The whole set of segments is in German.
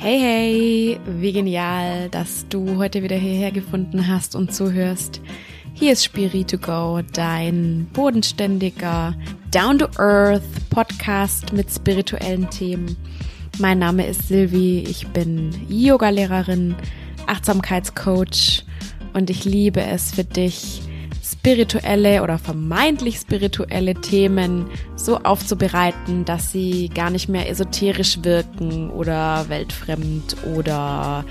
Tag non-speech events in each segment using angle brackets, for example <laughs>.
Hey, hey, wie genial, dass du heute wieder hierher gefunden hast und zuhörst. Hier ist Spirit to Go, dein bodenständiger, down-to-earth Podcast mit spirituellen Themen. Mein Name ist Silvi, ich bin Yoga-Lehrerin, Achtsamkeitscoach und ich liebe es für dich, spirituelle oder vermeintlich spirituelle Themen so aufzubereiten, dass sie gar nicht mehr esoterisch wirken oder weltfremd oder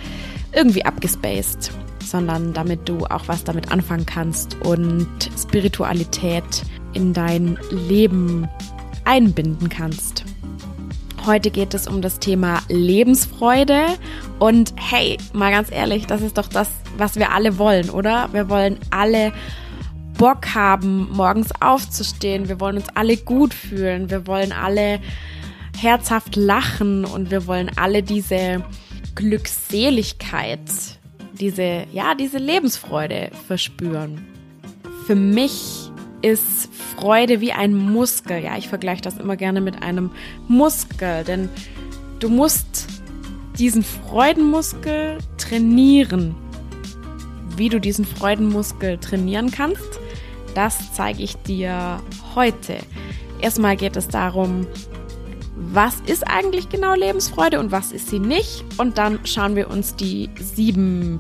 irgendwie abgespaced, sondern damit du auch was damit anfangen kannst und Spiritualität in dein Leben einbinden kannst. Heute geht es um das Thema Lebensfreude und hey, mal ganz ehrlich, das ist doch das, was wir alle wollen, oder? Wir wollen alle Bock haben, morgens aufzustehen. Wir wollen uns alle gut fühlen. Wir wollen alle herzhaft lachen und wir wollen alle diese Glückseligkeit, diese, ja, diese Lebensfreude verspüren. Für mich ist Freude wie ein Muskel. Ja, ich vergleiche das immer gerne mit einem Muskel, denn du musst diesen Freudenmuskel trainieren. Wie du diesen Freudenmuskel trainieren kannst, das zeige ich dir heute. Erstmal geht es darum, was ist eigentlich genau Lebensfreude und was ist sie nicht? Und dann schauen wir uns die sieben,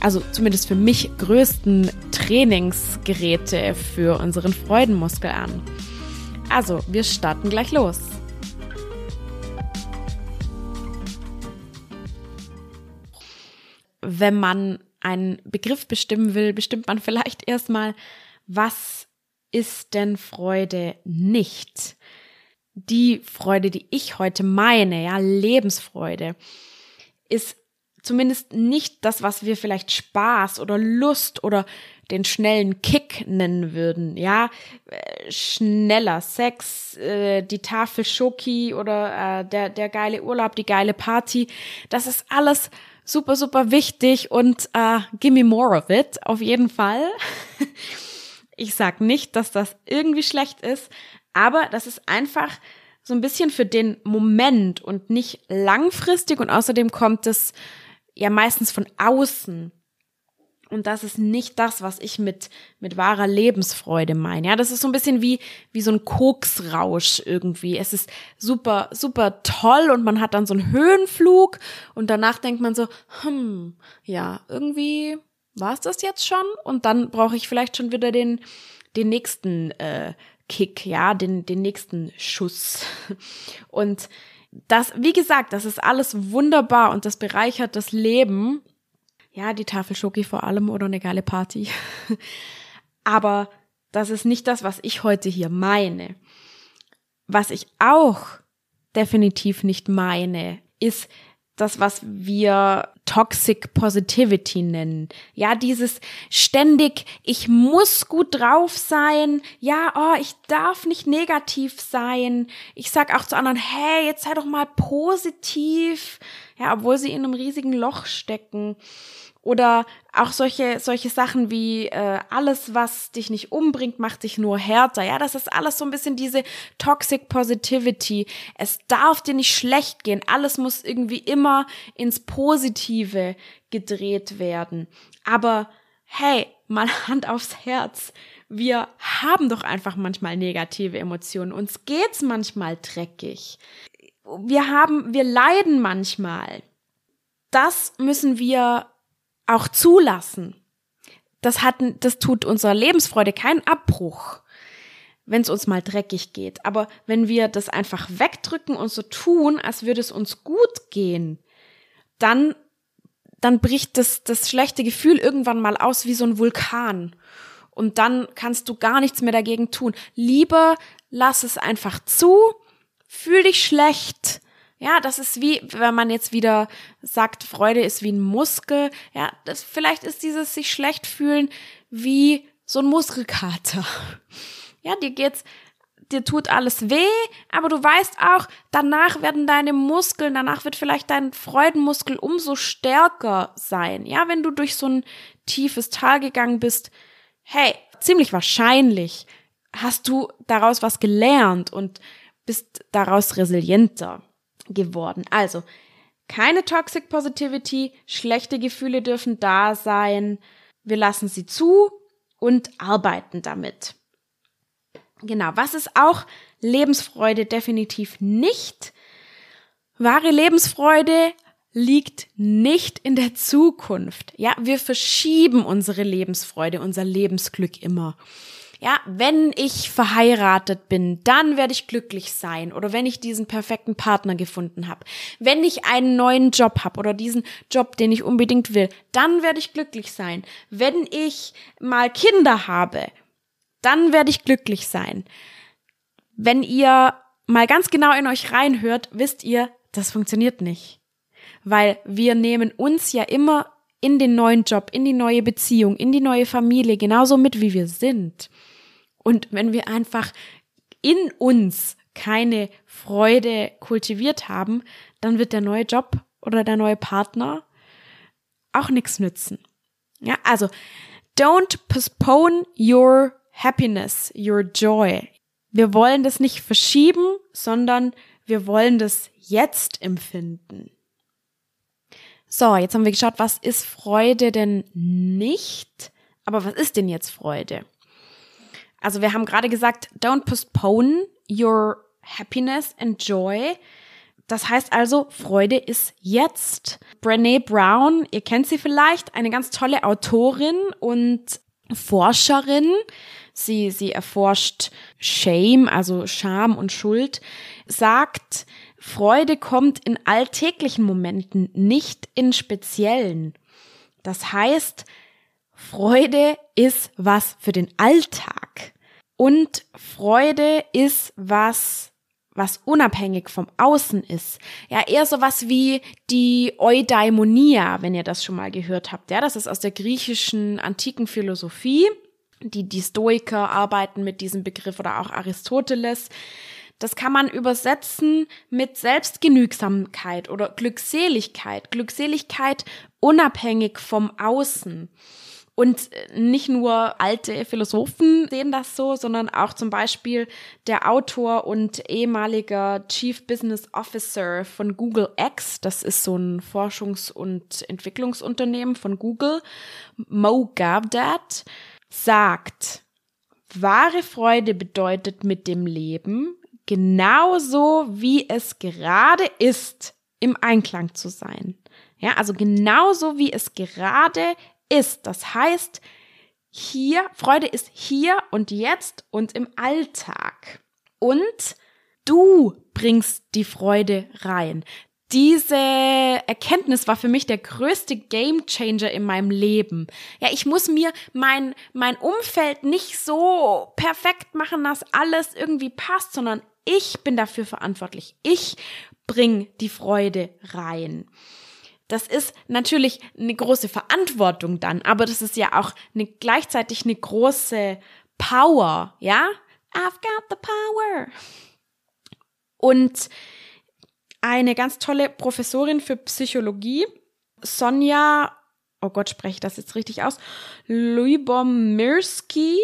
also zumindest für mich größten Trainingsgeräte für unseren Freudenmuskel an. Also, wir starten gleich los. Wenn man einen Begriff bestimmen will, bestimmt man vielleicht erstmal, was ist denn Freude nicht? Die Freude, die ich heute meine, ja, Lebensfreude, ist zumindest nicht das, was wir vielleicht Spaß oder Lust oder den schnellen Kick nennen würden, ja, äh, schneller Sex, äh, die Tafel Schoki oder äh, der der geile Urlaub, die geile Party, das ist alles super super wichtig und äh, give me more of it auf jeden Fall. <laughs> Ich sag nicht, dass das irgendwie schlecht ist, aber das ist einfach so ein bisschen für den Moment und nicht langfristig und außerdem kommt es ja meistens von außen. Und das ist nicht das, was ich mit, mit wahrer Lebensfreude meine. Ja, das ist so ein bisschen wie, wie so ein Koksrausch irgendwie. Es ist super, super toll und man hat dann so einen Höhenflug und danach denkt man so, hm, ja, irgendwie war es das jetzt schon? Und dann brauche ich vielleicht schon wieder den, den nächsten äh, Kick, ja, den, den nächsten Schuss. <laughs> Und das, wie gesagt, das ist alles wunderbar und das bereichert das Leben. Ja, die Tafel Schoki vor allem oder eine geile Party. <laughs> Aber das ist nicht das, was ich heute hier meine. Was ich auch definitiv nicht meine, ist das, was wir Toxic Positivity nennen. Ja, dieses ständig, ich muss gut drauf sein. Ja, oh, ich darf nicht negativ sein. Ich sag auch zu anderen, hey, jetzt sei doch mal positiv. Ja, obwohl sie in einem riesigen Loch stecken. Oder auch solche, solche Sachen wie äh, alles, was dich nicht umbringt, macht dich nur härter. Ja, das ist alles so ein bisschen diese Toxic Positivity. Es darf dir nicht schlecht gehen. Alles muss irgendwie immer ins Positive gedreht werden. Aber hey, mal <laughs> Hand aufs Herz. Wir haben doch einfach manchmal negative Emotionen. Uns geht's manchmal dreckig. Wir haben, wir leiden manchmal. Das müssen wir auch zulassen. Das hat, das tut unserer Lebensfreude keinen Abbruch, wenn es uns mal dreckig geht. Aber wenn wir das einfach wegdrücken und so tun, als würde es uns gut gehen, dann, dann bricht das, das schlechte Gefühl irgendwann mal aus wie so ein Vulkan. Und dann kannst du gar nichts mehr dagegen tun. Lieber lass es einfach zu, fühl dich schlecht, ja, das ist wie, wenn man jetzt wieder sagt, Freude ist wie ein Muskel. Ja, das, vielleicht ist dieses sich schlecht fühlen wie so ein Muskelkater. <laughs> Ja, dir geht's, dir tut alles weh, aber du weißt auch, danach werden deine Muskeln, danach wird vielleicht dein Freudenmuskel umso stärker sein. Ja, wenn du durch so ein tiefes Tal gegangen bist, hey, ziemlich wahrscheinlich hast du daraus was gelernt und bist daraus resilienter geworden. Also, Keine Toxic Positivity, schlechte Gefühle dürfen da sein. Wir lassen sie zu und arbeiten damit. Genau, was ist auch Lebensfreude definitiv nicht? Wahre Lebensfreude liegt nicht in der Zukunft. Ja, wir verschieben unsere Lebensfreude, unser Lebensglück immer. Ja, wenn ich verheiratet bin, dann werde ich glücklich sein oder wenn ich diesen perfekten Partner gefunden habe. Wenn ich einen neuen Job habe oder diesen Job, den ich unbedingt will, dann werde ich glücklich sein. Wenn ich mal Kinder habe, dann werde ich glücklich sein. Wenn ihr mal ganz genau in euch reinhört, wisst ihr, das funktioniert nicht. Weil wir nehmen uns ja immer in den neuen Job, in die neue Beziehung, in die neue Familie genauso mit, wie wir sind. Und wenn wir einfach in uns keine Freude kultiviert haben, dann wird der neue Job oder der neue Partner auch nichts nützen. Ja, also don't postpone your happiness, your joy. Wir wollen das nicht verschieben, sondern wir wollen das jetzt empfinden. So, jetzt haben wir geschaut, was ist Freude denn nicht? Aber was ist denn jetzt Freude? Also wir haben gerade gesagt, don't postpone your happiness and joy. Das heißt also, Freude ist jetzt. Brené Brown, ihr kennt sie vielleicht, eine ganz tolle Autorin und Forscherin. Sie, sie erforscht Shame, also Scham und Schuld, sagt, Freude kommt in alltäglichen Momenten, nicht in speziellen. Das heißt, Freude ist was für den Alltag. Und Freude ist was, was unabhängig vom Außen ist. Ja, eher so was wie die Eudaimonia, wenn ihr das schon mal gehört habt. Ja, das ist aus der griechischen antiken Philosophie. Die, die Stoiker arbeiten mit diesem Begriff oder auch Aristoteles. Das kann man übersetzen mit Selbstgenügsamkeit oder Glückseligkeit. Glückseligkeit unabhängig vom Außen. Und nicht nur alte Philosophen sehen das so, sondern auch zum Beispiel der Autor und ehemaliger Chief Business Officer von Google X, das ist so ein Forschungs- und Entwicklungsunternehmen von Google, Mo Gabdat, sagt, wahre Freude bedeutet mit dem Leben genauso wie es gerade ist, im Einklang zu sein. Ja, also genauso wie es gerade ist. Das heißt, hier, Freude ist hier und jetzt und im Alltag. Und du bringst die Freude rein. Diese Erkenntnis war für mich der größte Game Changer in meinem Leben. Ja, ich muss mir mein, mein Umfeld nicht so perfekt machen, dass alles irgendwie passt, sondern ich bin dafür verantwortlich. Ich bring die Freude rein. Das ist natürlich eine große Verantwortung dann, aber das ist ja auch eine, gleichzeitig eine große Power, ja? I've got the power. Und eine ganz tolle Professorin für Psychologie, Sonja, oh Gott, spreche ich das jetzt richtig aus, Lubomirski,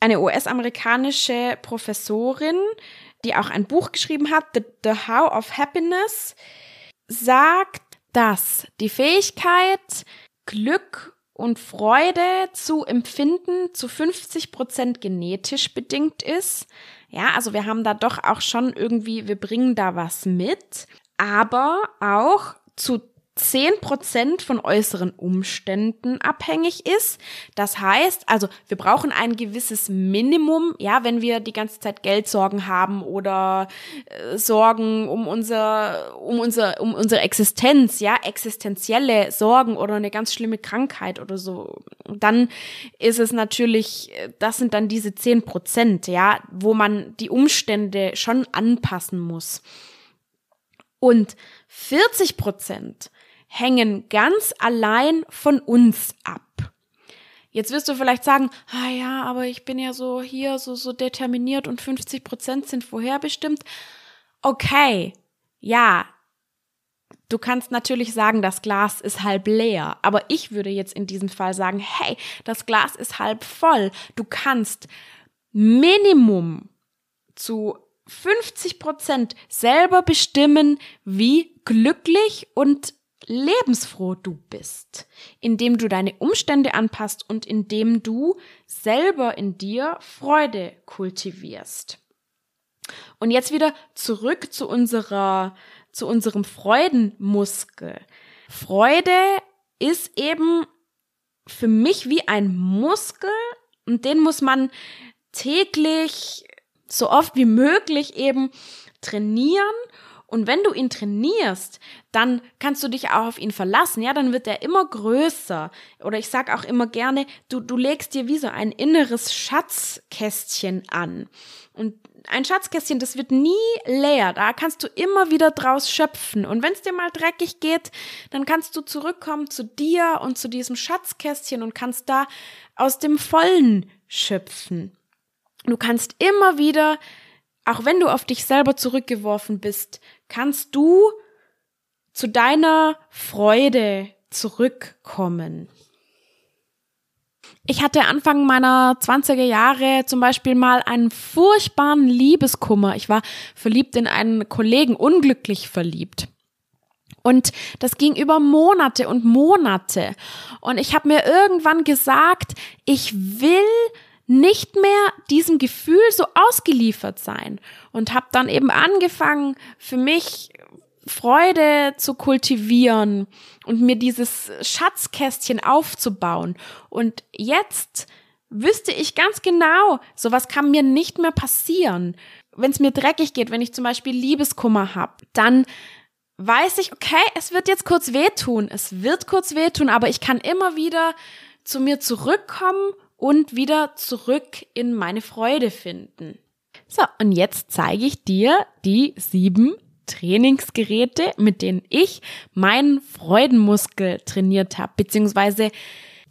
eine US-amerikanische Professorin, die auch ein Buch geschrieben hat, The, The How of Happiness, sagt, dass die Fähigkeit, Glück und Freude zu empfinden zu 50 Prozent genetisch bedingt ist. Ja, also wir haben da doch auch schon irgendwie, wir bringen da was mit, aber auch zu 10% von äußeren Umständen abhängig ist. Das heißt, also wir brauchen ein gewisses Minimum, ja, wenn wir die ganze Zeit Geldsorgen haben oder äh, Sorgen um unser um unser um unsere Existenz, ja, existenzielle Sorgen oder eine ganz schlimme Krankheit oder so. Dann ist es natürlich, das sind dann diese 10%, ja, wo man die Umstände schon anpassen muss. Und 40 Prozent hängen ganz allein von uns ab. Jetzt wirst du vielleicht sagen, ah ja, aber ich bin ja so hier so, so determiniert und 50 Prozent sind vorherbestimmt. Okay, ja, du kannst natürlich sagen, das Glas ist halb leer, aber ich würde jetzt in diesem Fall sagen, hey, das Glas ist halb voll. Du kannst Minimum zu 50 Prozent selber bestimmen, wie glücklich und lebensfroh du bist, indem du deine Umstände anpasst und indem du selber in dir Freude kultivierst. Und jetzt wieder zurück zu unserer, zu unserem Freudenmuskel. Freude ist eben für mich wie ein Muskel und den muss man täglich so oft wie möglich eben trainieren und wenn du ihn trainierst, dann kannst du dich auch auf ihn verlassen. Ja, dann wird er immer größer. Oder ich sag auch immer gerne, du, du legst dir wie so ein inneres Schatzkästchen an. Und ein Schatzkästchen, das wird nie leer. Da kannst du immer wieder draus schöpfen. Und wenn es dir mal dreckig geht, dann kannst du zurückkommen zu dir und zu diesem Schatzkästchen und kannst da aus dem Vollen schöpfen. Du kannst immer wieder auch wenn du auf dich selber zurückgeworfen bist, kannst du zu deiner Freude zurückkommen. Ich hatte Anfang meiner 20er Jahre zum Beispiel mal einen furchtbaren Liebeskummer. Ich war verliebt in einen Kollegen, unglücklich verliebt. Und das ging über Monate und Monate. Und ich habe mir irgendwann gesagt, ich will nicht mehr diesem Gefühl so ausgeliefert sein und habe dann eben angefangen, für mich Freude zu kultivieren und mir dieses Schatzkästchen aufzubauen. Und jetzt wüsste ich ganz genau, sowas kann mir nicht mehr passieren. Wenn es mir dreckig geht, wenn ich zum Beispiel Liebeskummer habe, dann weiß ich, okay, es wird jetzt kurz wehtun, es wird kurz wehtun, aber ich kann immer wieder zu mir zurückkommen und wieder zurück in meine Freude finden. So, und jetzt zeige ich dir die sieben Trainingsgeräte, mit denen ich meinen Freudenmuskel trainiert habe, beziehungsweise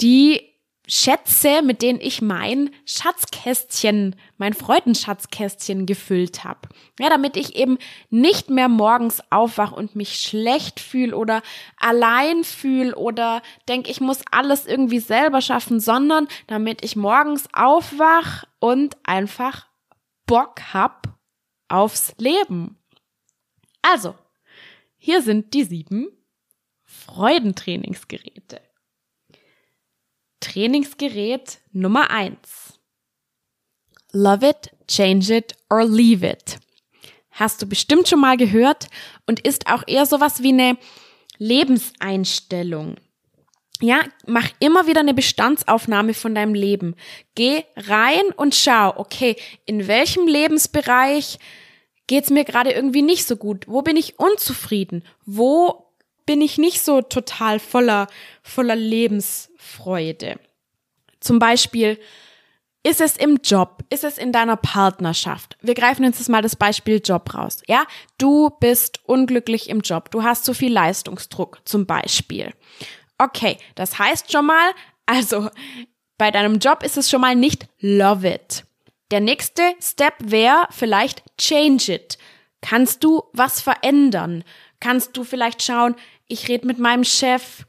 die Schätze, mit denen ich mein Schatzkästchen, mein Freudenschatzkästchen gefüllt habe. Ja, damit ich eben nicht mehr morgens aufwach und mich schlecht fühle oder allein fühle oder denke, ich muss alles irgendwie selber schaffen, sondern damit ich morgens aufwach und einfach Bock hab aufs Leben. Also, hier sind die sieben Freudentrainingsgeräte. Trainingsgerät Nummer eins. Love it, change it or leave it. Hast du bestimmt schon mal gehört und ist auch eher sowas wie eine Lebenseinstellung. Ja, mach immer wieder eine Bestandsaufnahme von deinem Leben. Geh rein und schau, okay, in welchem Lebensbereich geht's mir gerade irgendwie nicht so gut? Wo bin ich unzufrieden? Wo bin ich nicht so total voller, voller Lebensfreude. Zum Beispiel, ist es im Job? Ist es in deiner Partnerschaft? Wir greifen uns jetzt mal das Beispiel Job raus. Ja, du bist unglücklich im Job. Du hast zu viel Leistungsdruck zum Beispiel. Okay, das heißt schon mal, also bei deinem Job ist es schon mal nicht love it. Der nächste Step wäre vielleicht change it. Kannst du was verändern? Kannst du vielleicht schauen, ich rede mit meinem Chef,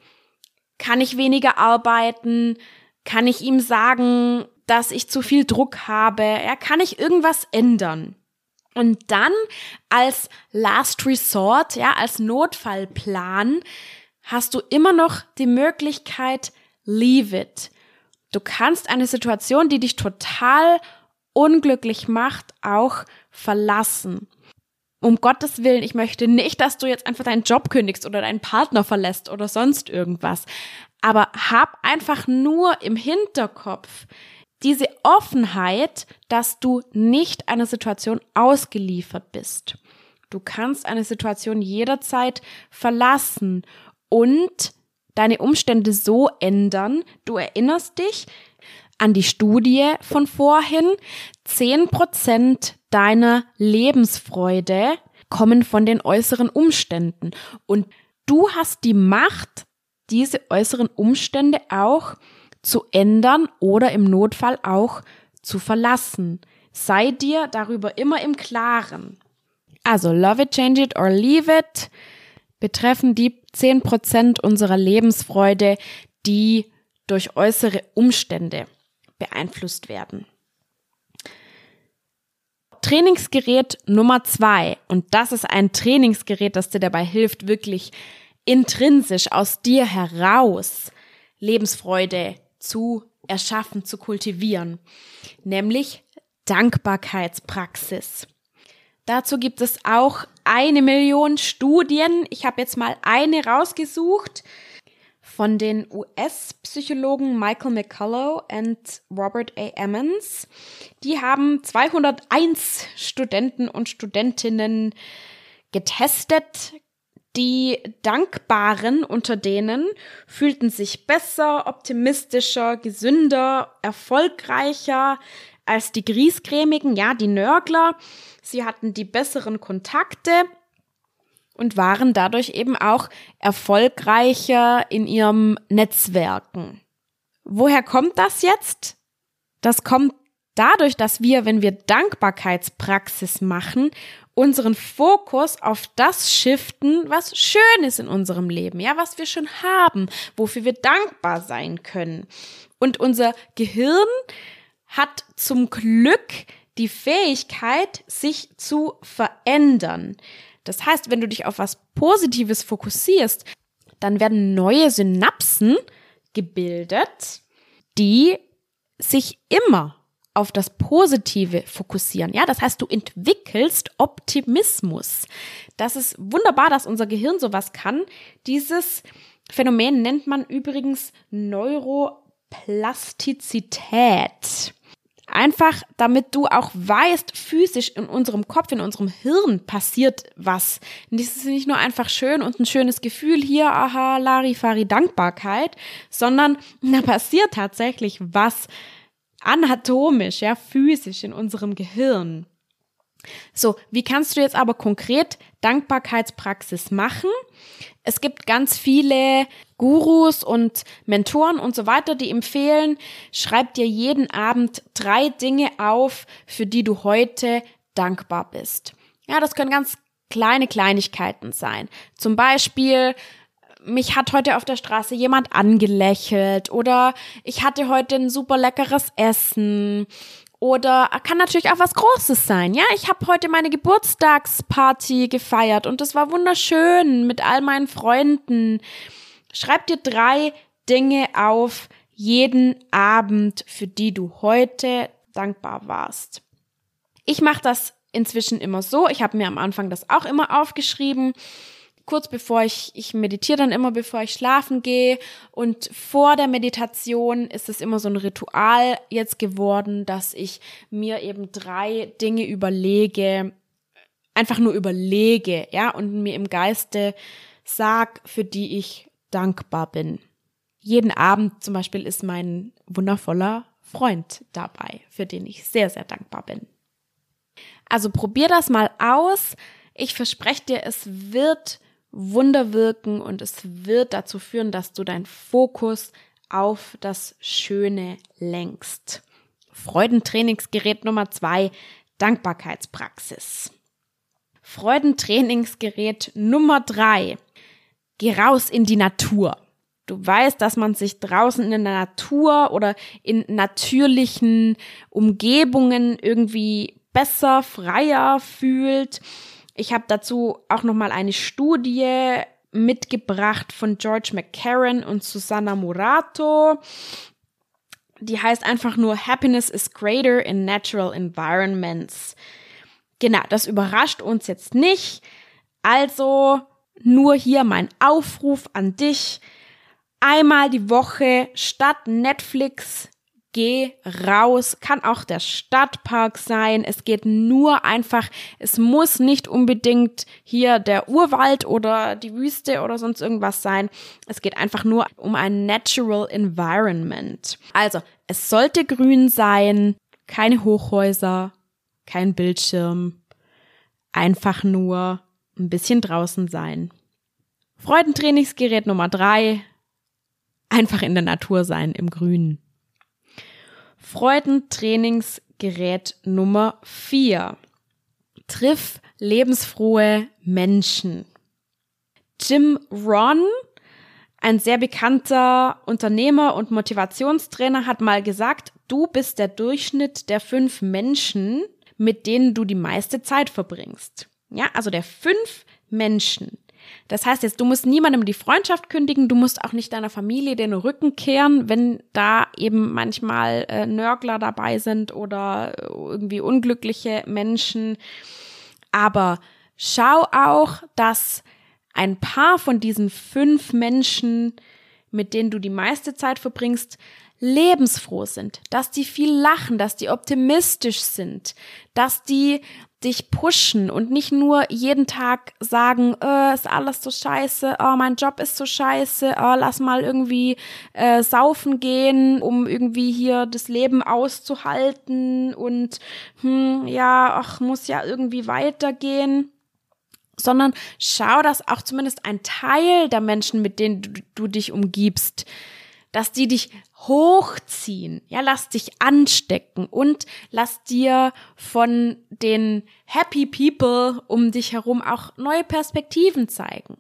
kann ich weniger arbeiten, kann ich ihm sagen, dass ich zu viel Druck habe, ja, kann ich irgendwas ändern? Und dann als Last Resort, ja, als Notfallplan hast du immer noch die Möglichkeit, leave it. Du kannst eine Situation, die dich total unglücklich macht, auch verlassen um Gottes Willen, ich möchte nicht, dass du jetzt einfach deinen Job kündigst oder deinen Partner verlässt oder sonst irgendwas. Aber hab einfach nur im Hinterkopf diese Offenheit, dass du nicht einer Situation ausgeliefert bist. Du kannst eine Situation jederzeit verlassen und deine Umstände so ändern. Du erinnerst dich an die Studie von vorhin. Zehn Prozent deiner Lebensfreude kommen von den äußeren Umständen. Und du hast die Macht, diese äußeren Umstände auch zu ändern oder im Notfall auch zu verlassen. Sei dir darüber immer im Klaren. Also love it, change it or leave it betreffen die 10% unserer Lebensfreude, die durch äußere Umstände beeinflusst werden. Trainingsgerät Nummer zwei. Und das ist ein Trainingsgerät, das dir dabei hilft, wirklich intrinsisch aus dir heraus Lebensfreude zu erschaffen, zu kultivieren. Nämlich Dankbarkeitspraxis. Dazu gibt es auch eine Million Studien. Ich habe jetzt mal eine rausgesucht von den US-Psychologen Michael McCullough und Robert A. Emmons. Die haben 201 Studenten und Studentinnen getestet. Die Dankbaren unter denen fühlten sich besser, optimistischer, gesünder, erfolgreicher als die Griesgrämigen, ja, die Nörgler. Sie hatten die besseren Kontakte und waren dadurch eben auch erfolgreicher in ihrem Netzwerken. Woher kommt das jetzt? Das kommt dadurch, dass wir, wenn wir Dankbarkeitspraxis machen, unseren Fokus auf das shiften, was schön ist in unserem Leben, ja, was wir schon haben, wofür wir dankbar sein können. Und unser Gehirn hat zum Glück die Fähigkeit, sich zu verändern. Das heißt, wenn du dich auf was Positives fokussierst, dann werden neue Synapsen gebildet, die sich immer auf das Positive fokussieren. Ja, das heißt, du entwickelst Optimismus. Das ist wunderbar, dass unser Gehirn sowas kann. Dieses Phänomen nennt man übrigens Neuroplastizität. Einfach, damit du auch weißt, physisch in unserem Kopf, in unserem Hirn passiert was. Und das ist nicht nur einfach schön und ein schönes Gefühl hier, aha, Larifari, Dankbarkeit, sondern <laughs> da passiert tatsächlich was anatomisch, ja, physisch in unserem Gehirn. So, wie kannst du jetzt aber konkret Dankbarkeitspraxis machen? Es gibt ganz viele Gurus und Mentoren und so weiter, die empfehlen, schreib dir jeden Abend drei Dinge auf, für die du heute dankbar bist. Ja, das können ganz kleine Kleinigkeiten sein. Zum Beispiel, mich hat heute auf der Straße jemand angelächelt oder ich hatte heute ein super leckeres Essen oder kann natürlich auch was Großes sein. Ja, ich habe heute meine Geburtstagsparty gefeiert und das war wunderschön mit all meinen Freunden. Schreib dir drei Dinge auf jeden Abend, für die du heute dankbar warst. Ich mache das inzwischen immer so. Ich habe mir am Anfang das auch immer aufgeschrieben kurz bevor ich, ich meditiere dann immer, bevor ich schlafen gehe. Und vor der Meditation ist es immer so ein Ritual jetzt geworden, dass ich mir eben drei Dinge überlege, einfach nur überlege, ja, und mir im Geiste sag, für die ich dankbar bin. Jeden Abend zum Beispiel ist mein wundervoller Freund dabei, für den ich sehr, sehr dankbar bin. Also probier das mal aus. Ich verspreche dir, es wird Wunder wirken und es wird dazu führen, dass du deinen Fokus auf das Schöne lenkst. Freudentrainingsgerät Nummer zwei, Dankbarkeitspraxis. Freudentrainingsgerät Nummer drei, geh raus in die Natur. Du weißt, dass man sich draußen in der Natur oder in natürlichen Umgebungen irgendwie besser, freier fühlt ich habe dazu auch noch mal eine Studie mitgebracht von George McCarran und Susanna Murato. Die heißt einfach nur Happiness is greater in natural environments. Genau, das überrascht uns jetzt nicht. Also nur hier mein Aufruf an dich. Einmal die Woche statt Netflix geh raus, kann auch der Stadtpark sein. Es geht nur einfach, es muss nicht unbedingt hier der Urwald oder die Wüste oder sonst irgendwas sein. Es geht einfach nur um ein Natural Environment. Also, es sollte grün sein, keine Hochhäuser, kein Bildschirm, einfach nur ein bisschen draußen sein. Freudentrainingsgerät Nummer drei, einfach in der Natur sein, im Grünen. Freudentrainingsgerät Nummer 4. Triff lebensfrohe Menschen. Jim Ron, ein sehr bekannter Unternehmer und Motivationstrainer, hat mal gesagt, du bist der Durchschnitt der fünf Menschen, mit denen du die meiste Zeit verbringst. Ja, also der fünf Menschen. Das heißt jetzt, du musst niemandem die Freundschaft kündigen, du musst auch nicht deiner Familie den Rücken kehren, wenn da eben manchmal äh, Nörgler dabei sind oder irgendwie unglückliche Menschen. Aber schau auch, dass ein paar von diesen fünf Menschen, mit denen du die meiste Zeit verbringst, lebensfroh sind, dass die viel lachen, dass die optimistisch sind, dass die dich pushen und nicht nur jeden Tag sagen, äh, ist alles so scheiße, oh, mein Job ist so scheiße, oh, lass mal irgendwie äh, saufen gehen, um irgendwie hier das Leben auszuhalten und hm, ja, ach, muss ja irgendwie weitergehen. Sondern schau, dass auch zumindest ein Teil der Menschen, mit denen du, du dich umgibst, dass die dich hochziehen. Ja, lass dich anstecken und lass dir von den Happy People um dich herum auch neue Perspektiven zeigen.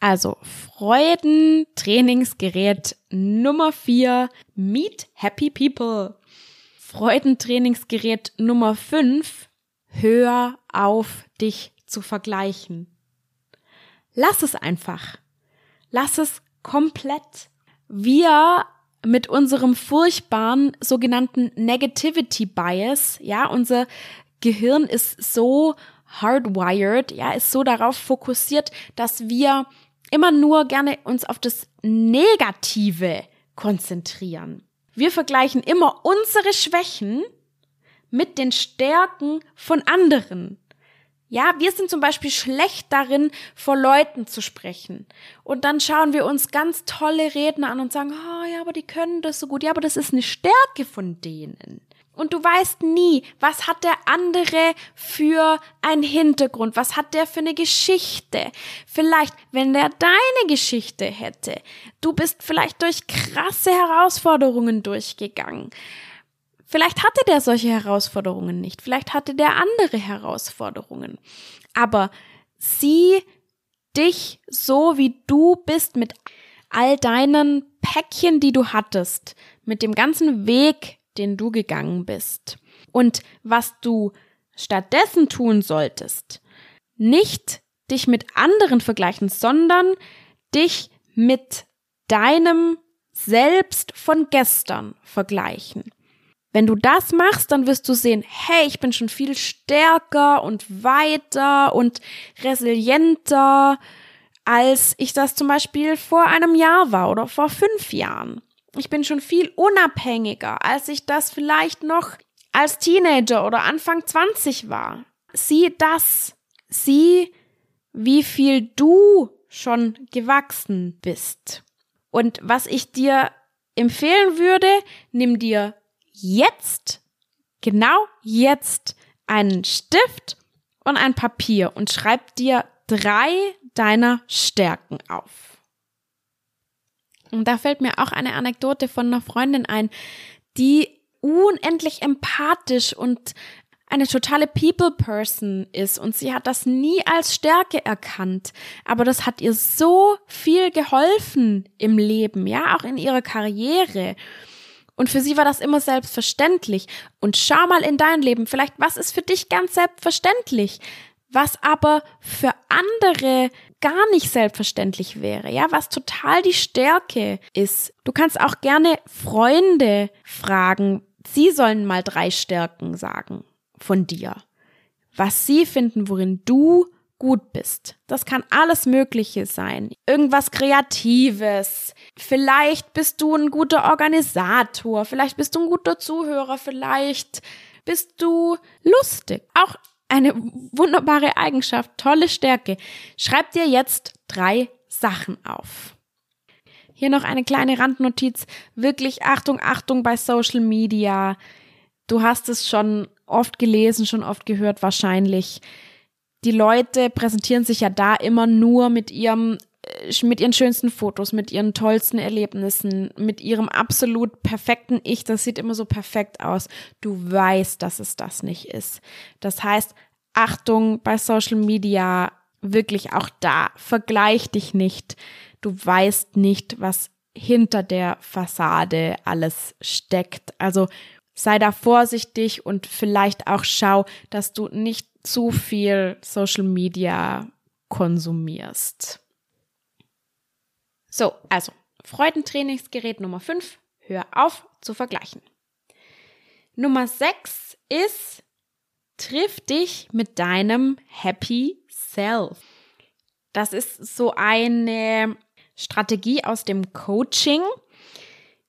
Also Freudentrainingsgerät Nummer vier Meet Happy People. Freudentrainingsgerät Nummer fünf Hör auf, dich zu vergleichen. Lass es einfach. Lass es komplett. Wir mit unserem furchtbaren sogenannten Negativity Bias, ja, unser Gehirn ist so hardwired, ja, ist so darauf fokussiert, dass wir immer nur gerne uns auf das Negative konzentrieren. Wir vergleichen immer unsere Schwächen mit den Stärken von anderen. Ja, wir sind zum Beispiel schlecht darin, vor Leuten zu sprechen. Und dann schauen wir uns ganz tolle Redner an und sagen, oh ja, aber die können das so gut. Ja, aber das ist eine Stärke von denen. Und du weißt nie, was hat der andere für einen Hintergrund, was hat der für eine Geschichte. Vielleicht, wenn der deine Geschichte hätte, du bist vielleicht durch krasse Herausforderungen durchgegangen. Vielleicht hatte der solche Herausforderungen nicht, vielleicht hatte der andere Herausforderungen. Aber sieh dich so, wie du bist, mit all deinen Päckchen, die du hattest, mit dem ganzen Weg, den du gegangen bist. Und was du stattdessen tun solltest, nicht dich mit anderen vergleichen, sondern dich mit deinem Selbst von gestern vergleichen. Wenn du das machst, dann wirst du sehen, hey, ich bin schon viel stärker und weiter und resilienter, als ich das zum Beispiel vor einem Jahr war oder vor fünf Jahren. Ich bin schon viel unabhängiger, als ich das vielleicht noch als Teenager oder Anfang 20 war. Sieh das. Sieh, wie viel du schon gewachsen bist. Und was ich dir empfehlen würde, nimm dir jetzt, genau jetzt, einen Stift und ein Papier und schreib dir drei deiner Stärken auf. Und da fällt mir auch eine Anekdote von einer Freundin ein, die unendlich empathisch und eine totale People-Person ist und sie hat das nie als Stärke erkannt. Aber das hat ihr so viel geholfen im Leben, ja, auch in ihrer Karriere. Und für sie war das immer selbstverständlich. Und schau mal in dein Leben, vielleicht was ist für dich ganz selbstverständlich, was aber für andere gar nicht selbstverständlich wäre, ja, was total die Stärke ist. Du kannst auch gerne Freunde fragen, sie sollen mal drei Stärken sagen von dir. Was sie finden, worin du gut bist. Das kann alles Mögliche sein. Irgendwas Kreatives. Vielleicht bist du ein guter Organisator. Vielleicht bist du ein guter Zuhörer. Vielleicht bist du lustig. Auch eine wunderbare Eigenschaft, tolle Stärke. Schreib dir jetzt drei Sachen auf. Hier noch eine kleine Randnotiz. Wirklich Achtung, Achtung bei Social Media. Du hast es schon oft gelesen, schon oft gehört wahrscheinlich die Leute präsentieren sich ja da immer nur mit ihrem äh, mit ihren schönsten Fotos, mit ihren tollsten Erlebnissen, mit ihrem absolut perfekten Ich. Das sieht immer so perfekt aus. Du weißt, dass es das nicht ist. Das heißt, Achtung bei Social Media, wirklich auch da, vergleich dich nicht. Du weißt nicht, was hinter der Fassade alles steckt. Also sei da vorsichtig und vielleicht auch schau, dass du nicht zu viel Social Media konsumierst. So, also Freudentrainingsgerät Nummer 5, hör auf zu vergleichen. Nummer 6 ist, triff dich mit deinem Happy Self. Das ist so eine Strategie aus dem Coaching.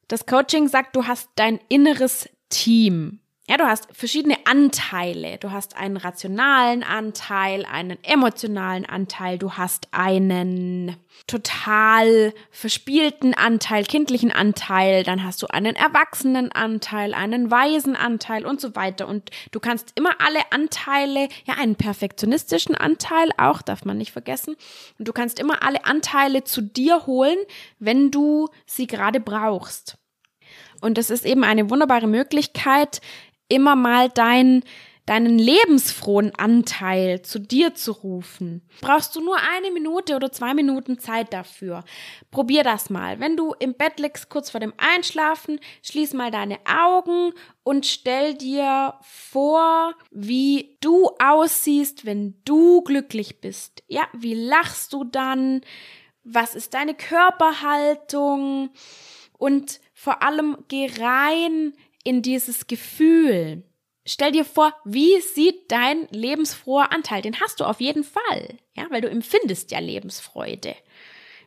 Das Coaching sagt, du hast dein inneres Team. Ja, du hast verschiedene Anteile. Du hast einen rationalen Anteil, einen emotionalen Anteil, du hast einen total verspielten Anteil, kindlichen Anteil, dann hast du einen erwachsenen Anteil, einen weisen Anteil und so weiter. Und du kannst immer alle Anteile, ja, einen perfektionistischen Anteil auch, darf man nicht vergessen. Und du kannst immer alle Anteile zu dir holen, wenn du sie gerade brauchst. Und das ist eben eine wunderbare Möglichkeit, immer mal dein, deinen lebensfrohen Anteil zu dir zu rufen. Brauchst du nur eine Minute oder zwei Minuten Zeit dafür. Probier das mal. Wenn du im Bett liegst, kurz vor dem Einschlafen, schließ mal deine Augen und stell dir vor, wie du aussiehst, wenn du glücklich bist. Ja, wie lachst du dann? Was ist deine Körperhaltung? Und vor allem geh rein in dieses Gefühl. Stell dir vor, wie sieht dein lebensfroher Anteil? Den hast du auf jeden Fall, ja, weil du empfindest ja Lebensfreude.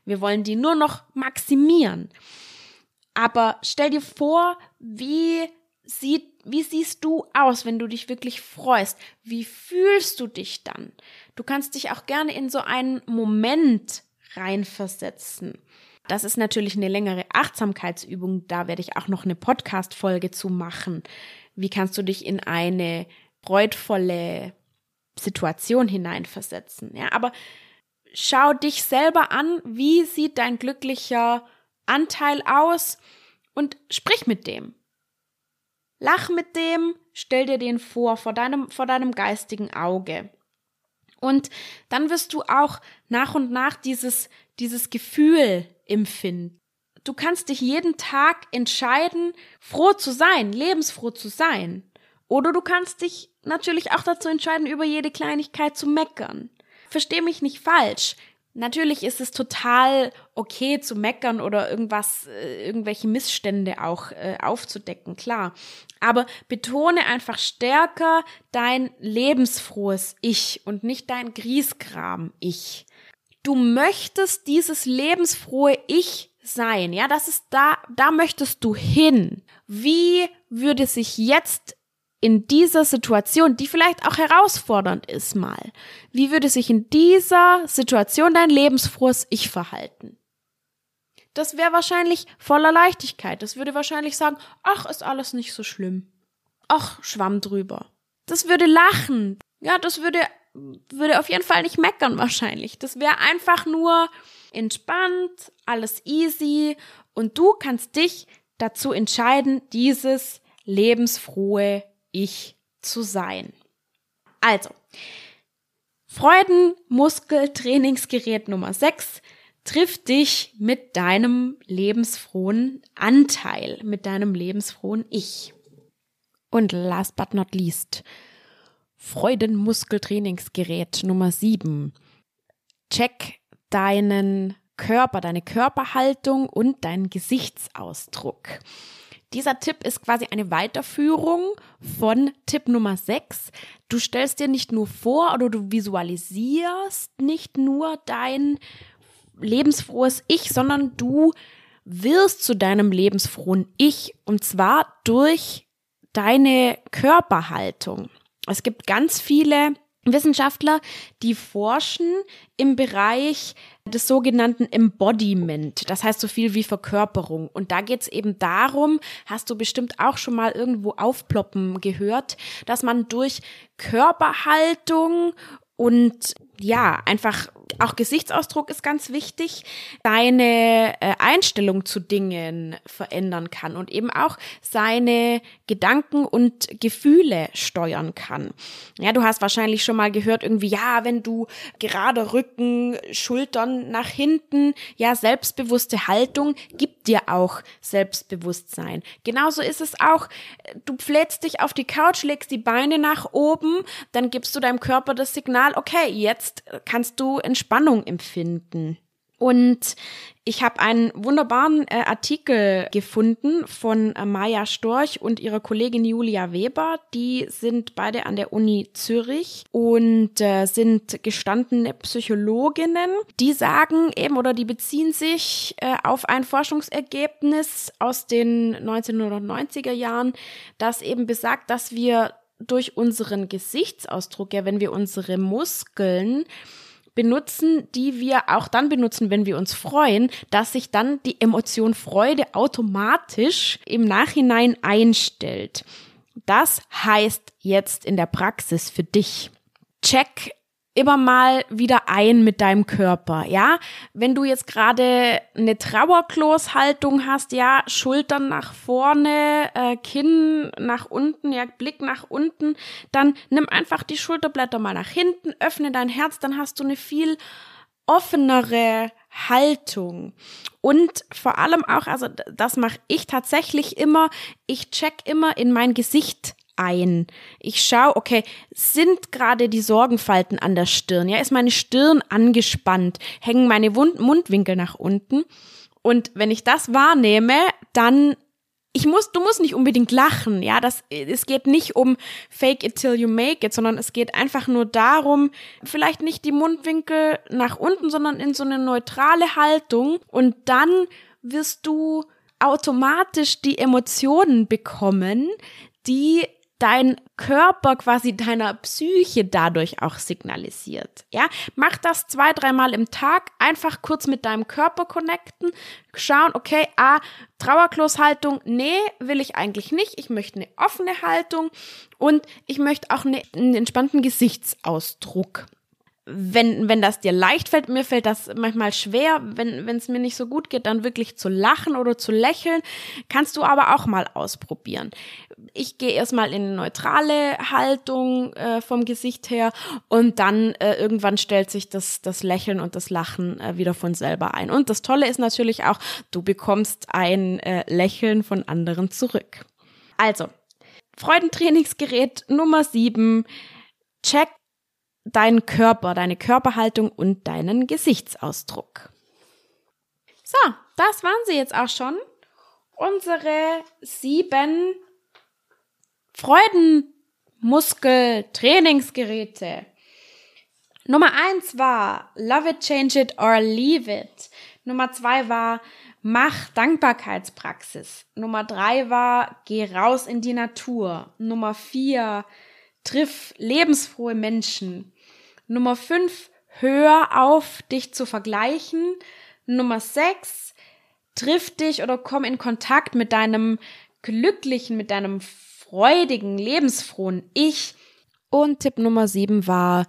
Wir wollen die nur noch maximieren. Aber stell dir vor, wie sieht, wie siehst du aus, wenn du dich wirklich freust? Wie fühlst du dich dann? Du kannst dich auch gerne in so einen Moment reinversetzen. Das ist natürlich eine längere Achtsamkeitsübung. Da werde ich auch noch eine Podcast-Folge zu machen. Wie kannst du dich in eine freudvolle Situation hineinversetzen? Ja, aber schau dich selber an. Wie sieht dein glücklicher Anteil aus? Und sprich mit dem. Lach mit dem, stell dir den vor, vor deinem, vor deinem geistigen Auge. Und dann wirst du auch nach und nach dieses, dieses Gefühl empfinden. Du kannst dich jeden Tag entscheiden, froh zu sein, lebensfroh zu sein. Oder du kannst dich natürlich auch dazu entscheiden, über jede Kleinigkeit zu meckern. Versteh mich nicht falsch. Natürlich ist es total okay zu meckern oder irgendwas, äh, irgendwelche Missstände auch äh, aufzudecken, klar. Aber betone einfach stärker dein lebensfrohes Ich und nicht dein Grieskram Ich. Du möchtest dieses lebensfrohe Ich sein. Ja, das ist da, da möchtest du hin. Wie würde sich jetzt in dieser Situation, die vielleicht auch herausfordernd ist mal, wie würde sich in dieser Situation dein lebensfrohes Ich verhalten? Das wäre wahrscheinlich voller Leichtigkeit. Das würde wahrscheinlich sagen, ach, ist alles nicht so schlimm. Ach, schwamm drüber. Das würde lachen. Ja, das würde würde auf jeden Fall nicht meckern wahrscheinlich. Das wäre einfach nur entspannt, alles easy und du kannst dich dazu entscheiden, dieses lebensfrohe Ich zu sein. Also, Freudenmuskeltrainingsgerät Nummer 6 trifft dich mit deinem lebensfrohen Anteil, mit deinem lebensfrohen Ich. Und last but not least, Freudenmuskeltrainingsgerät Nummer 7. Check deinen Körper, deine Körperhaltung und deinen Gesichtsausdruck. Dieser Tipp ist quasi eine Weiterführung von Tipp Nummer 6. Du stellst dir nicht nur vor oder du visualisierst nicht nur dein lebensfrohes Ich, sondern du wirst zu deinem lebensfrohen Ich und zwar durch deine Körperhaltung. Es gibt ganz viele Wissenschaftler, die forschen im Bereich des sogenannten Embodiment, das heißt so viel wie Verkörperung. Und da geht es eben darum, hast du bestimmt auch schon mal irgendwo aufploppen gehört, dass man durch Körperhaltung und ja, einfach auch Gesichtsausdruck ist ganz wichtig, deine äh, Einstellung zu Dingen verändern kann und eben auch seine Gedanken und Gefühle steuern kann. Ja, du hast wahrscheinlich schon mal gehört irgendwie, ja, wenn du gerade Rücken, Schultern nach hinten, ja, selbstbewusste Haltung gibt dir auch Selbstbewusstsein. Genauso ist es auch, du pflätst dich auf die Couch, legst die Beine nach oben, dann gibst du deinem Körper das Signal, okay, jetzt kannst du Entspannung empfinden. Und ich habe einen wunderbaren äh, Artikel gefunden von äh, Maja Storch und ihrer Kollegin Julia Weber. Die sind beide an der Uni Zürich und äh, sind gestandene Psychologinnen. Die sagen eben oder die beziehen sich äh, auf ein Forschungsergebnis aus den 1990er Jahren, das eben besagt, dass wir durch unseren Gesichtsausdruck, ja, wenn wir unsere Muskeln benutzen, die wir auch dann benutzen, wenn wir uns freuen, dass sich dann die Emotion Freude automatisch im Nachhinein einstellt. Das heißt jetzt in der Praxis für dich. Check immer mal wieder ein mit deinem Körper, ja? Wenn du jetzt gerade eine Trauerkloßhaltung hast, ja, Schultern nach vorne, äh, Kinn nach unten, ja, Blick nach unten, dann nimm einfach die Schulterblätter mal nach hinten, öffne dein Herz, dann hast du eine viel offenere Haltung. Und vor allem auch, also das mache ich tatsächlich immer, ich check immer in mein Gesicht ein. Ich schaue, okay, sind gerade die Sorgenfalten an der Stirn? Ja, ist meine Stirn angespannt? Hängen meine Wund Mundwinkel nach unten? Und wenn ich das wahrnehme, dann ich muss, du musst nicht unbedingt lachen, ja, das, es geht nicht um fake it till you make it, sondern es geht einfach nur darum, vielleicht nicht die Mundwinkel nach unten, sondern in so eine neutrale Haltung und dann wirst du automatisch die Emotionen bekommen, die dein Körper quasi deiner Psyche dadurch auch signalisiert. Ja, mach das zwei, dreimal im Tag, einfach kurz mit deinem Körper connecten, schauen, okay, ah, Trauerkloßhaltung, nee, will ich eigentlich nicht. Ich möchte eine offene Haltung und ich möchte auch eine, einen entspannten Gesichtsausdruck wenn, wenn das dir leicht fällt, mir fällt das manchmal schwer, wenn es mir nicht so gut geht, dann wirklich zu lachen oder zu lächeln, kannst du aber auch mal ausprobieren. Ich gehe erstmal in eine neutrale Haltung äh, vom Gesicht her und dann äh, irgendwann stellt sich das, das Lächeln und das Lachen äh, wieder von selber ein. Und das Tolle ist natürlich auch, du bekommst ein äh, Lächeln von anderen zurück. Also, Freudentrainingsgerät Nummer sieben. Check deinen Körper, deine Körperhaltung und deinen Gesichtsausdruck. So, das waren sie jetzt auch schon. Unsere sieben Freudenmuskel-Trainingsgeräte. Nummer eins war Love it, change it or leave it. Nummer zwei war Mach Dankbarkeitspraxis. Nummer drei war Geh raus in die Natur. Nummer vier Triff lebensfrohe Menschen. Nummer 5, hör auf, dich zu vergleichen. Nummer 6, triff dich oder komm in Kontakt mit deinem glücklichen, mit deinem freudigen, lebensfrohen Ich. Und Tipp Nummer 7 war,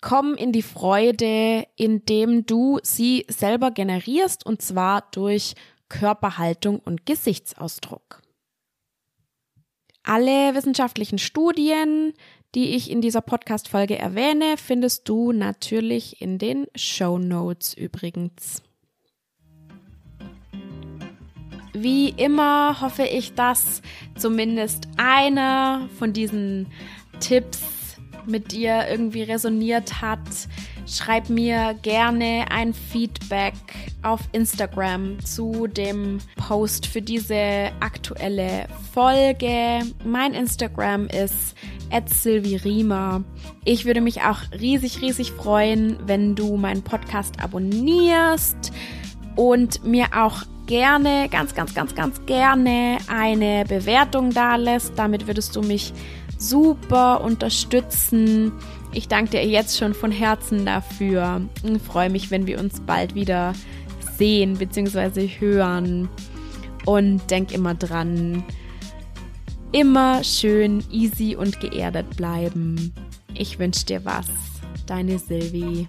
komm in die Freude, indem du sie selber generierst und zwar durch Körperhaltung und Gesichtsausdruck. Alle wissenschaftlichen Studien, die ich in dieser Podcast-Folge erwähne, findest du natürlich in den Show Notes übrigens. Wie immer hoffe ich, dass zumindest einer von diesen Tipps mit dir irgendwie resoniert hat. Schreib mir gerne ein Feedback auf Instagram zu dem Post für diese aktuelle Folge. Mein Instagram ist Riemer. Ich würde mich auch riesig, riesig freuen, wenn du meinen Podcast abonnierst und mir auch gerne, ganz, ganz, ganz, ganz gerne eine Bewertung da lässt. Damit würdest du mich super unterstützen. Ich danke dir jetzt schon von Herzen dafür und freue mich, wenn wir uns bald wieder sehen bzw. hören. Und denk immer dran, immer schön easy und geerdet bleiben. Ich wünsche dir was. deine Silvi.